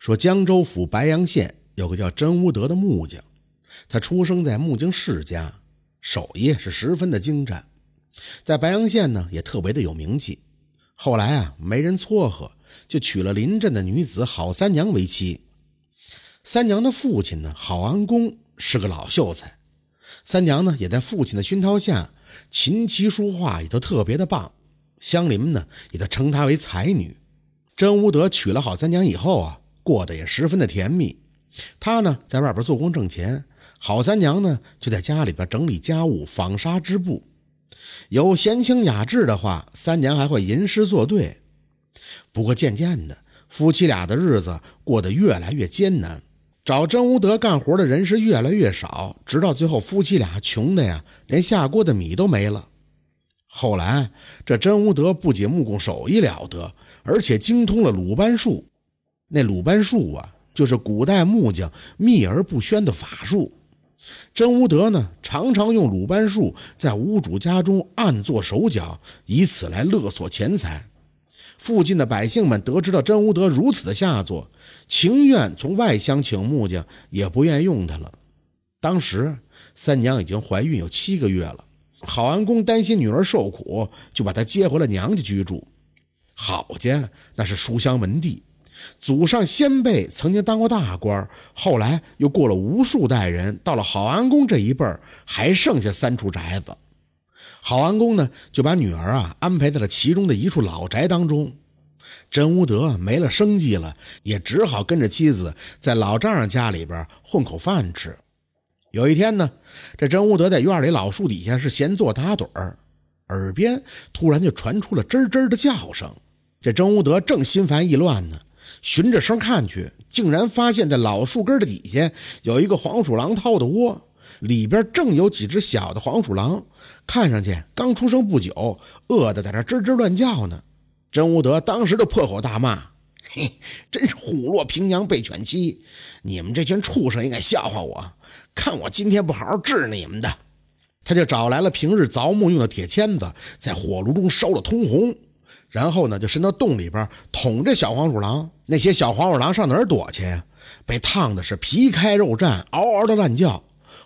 说江州府白阳县有个叫真无德的木匠，他出生在木匠世家，手艺是十分的精湛，在白阳县呢也特别的有名气。后来啊，没人撮合，就娶了邻镇的女子郝三娘为妻。三娘的父亲呢，郝安公是个老秀才，三娘呢也在父亲的熏陶下，琴棋书画也都特别的棒，乡邻们呢也都称她为才女。真无德娶了郝三娘以后啊。过得也十分的甜蜜，他呢在外边做工挣钱，郝三娘呢就在家里边整理家务、纺纱织布。有闲情雅致的话，三娘还会吟诗作对。不过渐渐的，夫妻俩的日子过得越来越艰难，找真无德干活的人是越来越少，直到最后夫妻俩穷的呀，连下锅的米都没了。后来这真无德不仅木工手艺了得，而且精通了鲁班术。那鲁班术啊，就是古代木匠秘而不宣的法术。真无德呢，常常用鲁班术在屋主家中暗做手脚，以此来勒索钱财。附近的百姓们得知了真无德如此的下作，情愿从外乡请木匠，也不愿用他了。当时三娘已经怀孕有七个月了，郝安公担心女儿受苦，就把她接回了娘家居住。郝家那是书香门第。祖上先辈曾经当过大官，后来又过了无数代人，到了郝安公这一辈儿，还剩下三处宅子。郝安公呢，就把女儿啊安排在了其中的一处老宅当中。真无德没了生计了，也只好跟着妻子在老丈人家里边混口饭吃。有一天呢，这真无德在院里老树底下是闲坐打盹儿，耳边突然就传出了吱吱的叫声。这真无德正心烦意乱呢。循着声看去，竟然发现，在老树根的底下有一个黄鼠狼掏的窝，里边正有几只小的黄鼠狼，看上去刚出生不久，饿得在这吱吱乱叫呢。真无德当时就破口大骂：“嘿，真是虎落平阳被犬欺！你们这群畜生也敢笑话我？看我今天不好好治你们的！”他就找来了平日凿木用的铁签子，在火炉中烧了通红。然后呢，就伸到洞里边捅这小黄鼠狼。那些小黄鼠狼上哪儿躲去呀？被烫的是皮开肉绽，嗷嗷的乱叫。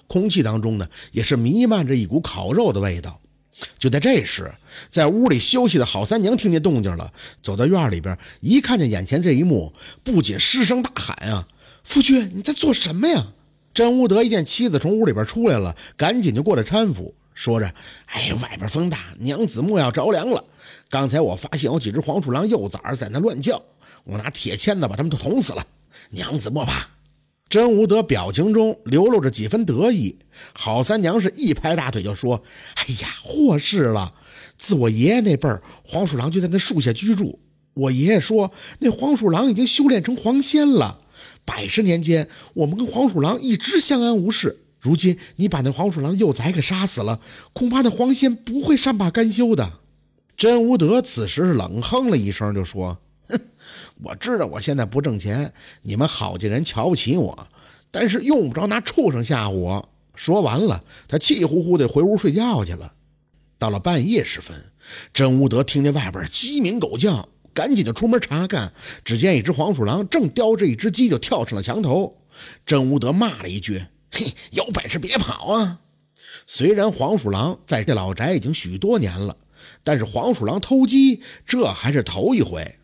空气当中呢，也是弥漫着一股烤肉的味道。就在这时，在屋里休息的郝三娘听见动静了，走到院里边，一看见眼前这一幕，不仅失声大喊啊：“夫君，你在做什么呀？”真无德一见妻子从屋里边出来了，赶紧就过来搀扶，说着：“哎，外边风大，娘子莫要着凉了。”刚才我发现有几只黄鼠狼幼崽在那乱叫，我拿铁签子把他们都捅死了。娘子莫怕。真无德表情中流露着几分得意。郝三娘是一拍大腿就说：“哎呀，祸事了！自我爷爷那辈儿，黄鼠狼就在那树下居住。我爷爷说，那黄鼠狼已经修炼成黄仙了。百十年间，我们跟黄鼠狼一直相安无事。如今你把那黄鼠狼幼崽给杀死了，恐怕那黄仙不会善罢甘休的。”真无德此时是冷哼了一声，就说：“哼，我知道我现在不挣钱，你们好家人瞧不起我，但是用不着拿畜生吓唬我。”说完了，他气呼呼地回屋睡觉去了。到了半夜时分，真无德听见外边鸡鸣狗叫，赶紧就出门查看。只见一只黄鼠狼正叼着一只鸡，就跳上了墙头。真无德骂了一句：“嘿，有本事别跑啊！”虽然黄鼠狼在这老宅已经许多年了。但是黄鼠狼偷鸡，这还是头一回。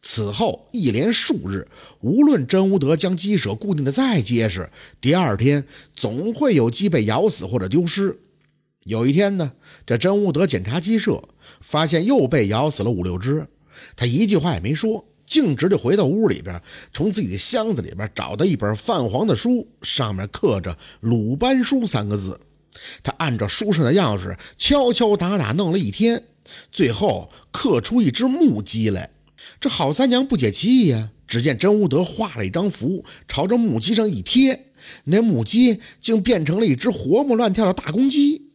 此后一连数日，无论真无德将鸡舍固定的再结实，第二天总会有鸡被咬死或者丢失。有一天呢，这真无德检查鸡舍，发现又被咬死了五六只。他一句话也没说，径直就回到屋里边，从自己的箱子里边找到一本泛黄的书，上面刻着“鲁班书”三个字。他按照书上的样式敲敲打打弄了一天。最后刻出一只木鸡来，这郝三娘不解其意呀。只见真无德画了一张符，朝着木鸡上一贴，那木鸡竟变成了一只活蹦乱跳的大公鸡。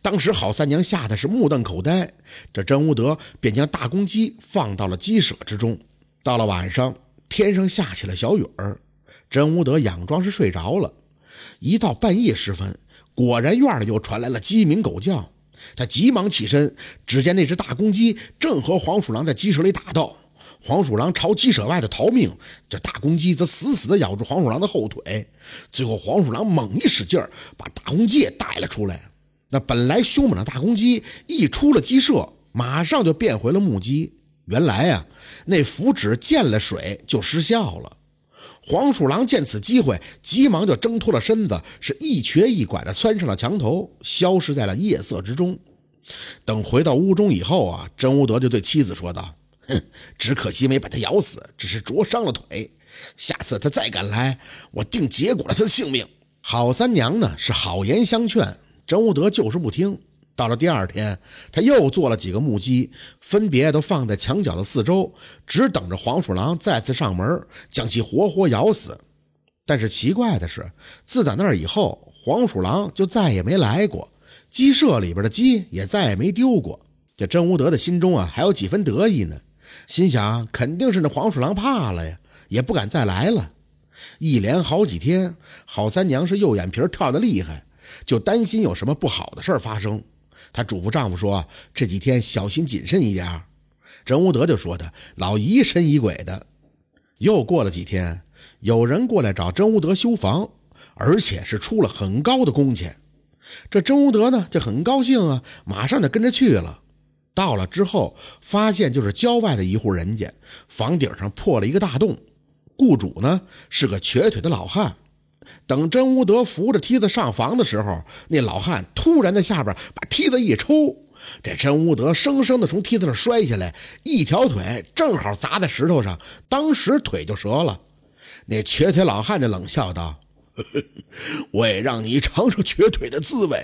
当时郝三娘吓得是目瞪口呆，这真无德便将大公鸡放到了鸡舍之中。到了晚上，天上下起了小雨儿，真无德佯装是睡着了。一到半夜时分，果然院里又传来了鸡鸣狗叫。他急忙起身，只见那只大公鸡正和黄鼠狼在鸡舍里打斗。黄鼠狼朝鸡舍外头逃命，这大公鸡则死死地咬住黄鼠狼的后腿。最后，黄鼠狼猛一使劲儿，把大公鸡也带了出来。那本来凶猛的大公鸡一出了鸡舍，马上就变回了母鸡。原来呀，那符纸见了水就失效了。黄鼠狼见此机会，急忙就挣脱了身子，是一瘸一拐地窜上了墙头，消失在了夜色之中。等回到屋中以后啊，真乌德就对妻子说道：“哼，只可惜没把他咬死，只是灼伤了腿。下次他再敢来，我定结果了他的性命。”郝三娘呢是好言相劝，真乌德就是不听。到了第二天，他又做了几个木鸡，分别都放在墙角的四周，只等着黄鼠狼再次上门，将其活活咬死。但是奇怪的是，自打那以后，黄鼠狼就再也没来过，鸡舍里边的鸡也再也没丢过。这真无德的心中啊，还有几分得意呢，心想肯定是那黄鼠狼怕了呀，也不敢再来了。一连好几天，郝三娘是右眼皮跳得厉害，就担心有什么不好的事发生。她嘱咐丈夫说：“这几天小心谨慎一点。”真无德就说：“他老疑神疑鬼的。”又过了几天，有人过来找真无德修房，而且是出了很高的工钱。这真无德呢就很高兴啊，马上就跟着去了。到了之后，发现就是郊外的一户人家，房顶上破了一个大洞，雇主呢是个瘸腿的老汉。等真无德扶着梯子上房的时候，那老汉突然在下边把梯子一抽，这真无德生生的从梯子上摔下来，一条腿正好砸在石头上，当时腿就折了。那瘸腿老汉就冷笑道：“我也让你尝尝瘸腿的滋味。”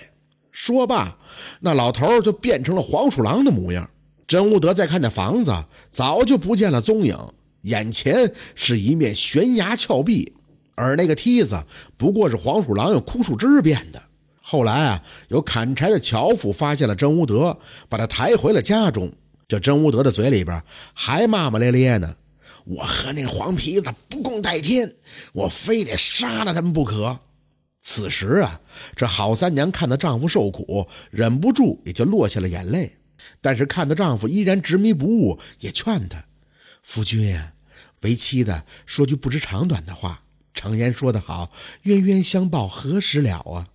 说罢，那老头就变成了黄鼠狼的模样。真无德再看那房子，早就不见了踪影，眼前是一面悬崖峭壁。而那个梯子不过是黄鼠狼用枯树枝变的。后来啊，有砍柴的樵夫发现了真无德，把他抬回了家中。这真无德的嘴里边还骂骂咧咧呢：“我和那黄皮子不共戴天，我非得杀了他们不可。”此时啊，这郝三娘看到丈夫受苦，忍不住也就落下了眼泪。但是看到丈夫依然执迷不悟，也劝他：“夫君呀，为妻的说句不知长短的话。”常言说得好，冤冤相报何时了啊！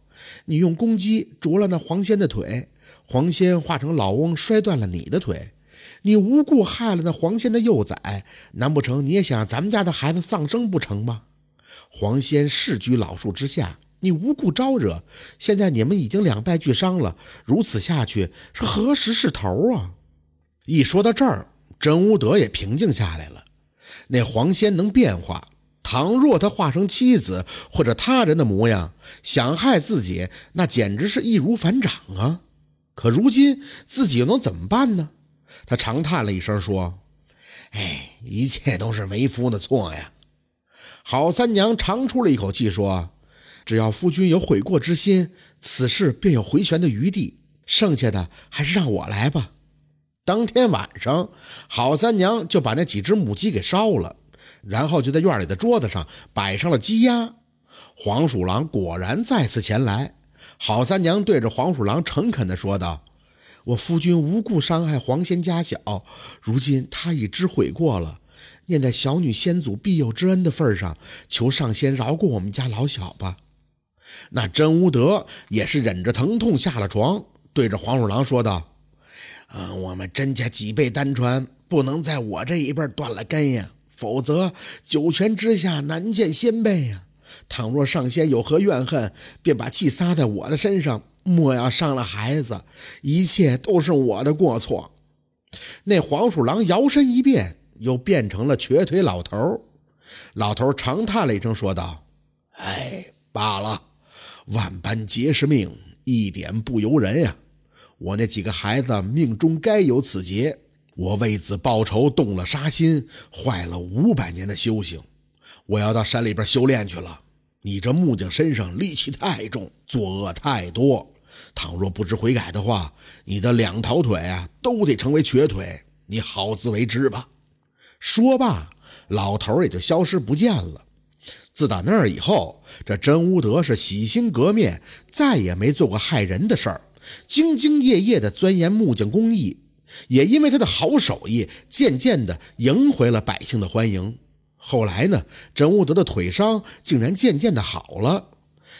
你用公鸡啄了那黄仙的腿，黄仙化成老翁摔断了你的腿，你无故害了那黄仙的幼崽，难不成你也想咱们家的孩子丧生不成吗？黄仙世居老树之下，你无故招惹，现在你们已经两败俱伤了，如此下去是何时是头啊？一说到这儿，真无德也平静下来了。那黄仙能变化。倘若他化成妻子或者他人的模样，想害自己，那简直是易如反掌啊！可如今自己又能怎么办呢？他长叹了一声，说：“哎，一切都是为夫的错呀。”郝三娘长出了一口气，说：“只要夫君有悔过之心，此事便有回旋的余地。剩下的还是让我来吧。”当天晚上，郝三娘就把那几只母鸡给烧了。然后就在院里的桌子上摆上了鸡鸭，黄鼠狼果然再次前来。郝三娘对着黄鼠狼诚恳地说道：“我夫君无故伤害黄仙家小，如今他已知悔过了，念在小女先祖庇佑之恩的份上，求上仙饶过我们家老小吧。”那真无德也是忍着疼痛下了床，对着黄鼠狼说道：“嗯，我们甄家几辈单传，不能在我这一辈断了根呀。”否则，九泉之下难见仙辈呀！倘若上仙有何怨恨，便把气撒在我的身上，莫要伤了孩子。一切都是我的过错。那黄鼠狼摇身一变，又变成了瘸腿老头。老头长叹了一声，说道：“哎，罢了，万般皆是命，一点不由人呀。我那几个孩子命中该有此劫。”我为子报仇，动了杀心，坏了五百年的修行。我要到山里边修炼去了。你这木匠身上戾气太重，作恶太多。倘若不知悔改的话，你的两条腿啊都得成为瘸腿。你好自为之吧。说罢，老头也就消失不见了。自打那儿以后，这真无德是洗心革面，再也没做过害人的事儿，兢兢业业地钻研木匠工艺。也因为他的好手艺，渐渐地赢回了百姓的欢迎。后来呢，真武德的腿伤竟然渐渐的好了。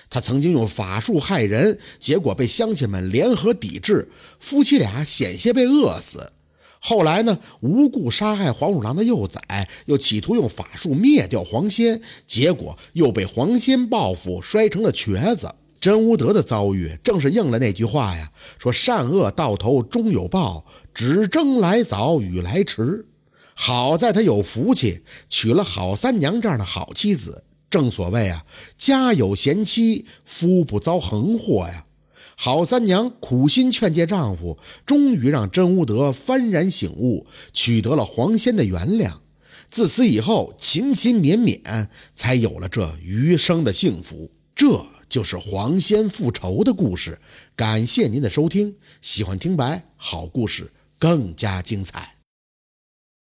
他曾经用法术害人，结果被乡亲们联合抵制，夫妻俩险些被饿死。后来呢，无故杀害黄鼠狼的幼崽，又企图用法术灭掉黄仙，结果又被黄仙报复，摔成了瘸子。真无德的遭遇，正是应了那句话呀：“说善恶到头终有报，只争来早与来迟。”好在他有福气，娶了好三娘这样的好妻子。正所谓啊，家有贤妻，夫不遭横祸呀。好三娘苦心劝诫丈夫，终于让甄无德幡然醒悟，取得了黄仙的原谅。自此以后，勤勤勉勉，才有了这余生的幸福。这。就是黄仙复仇的故事。感谢您的收听，喜欢听白好故事更加精彩。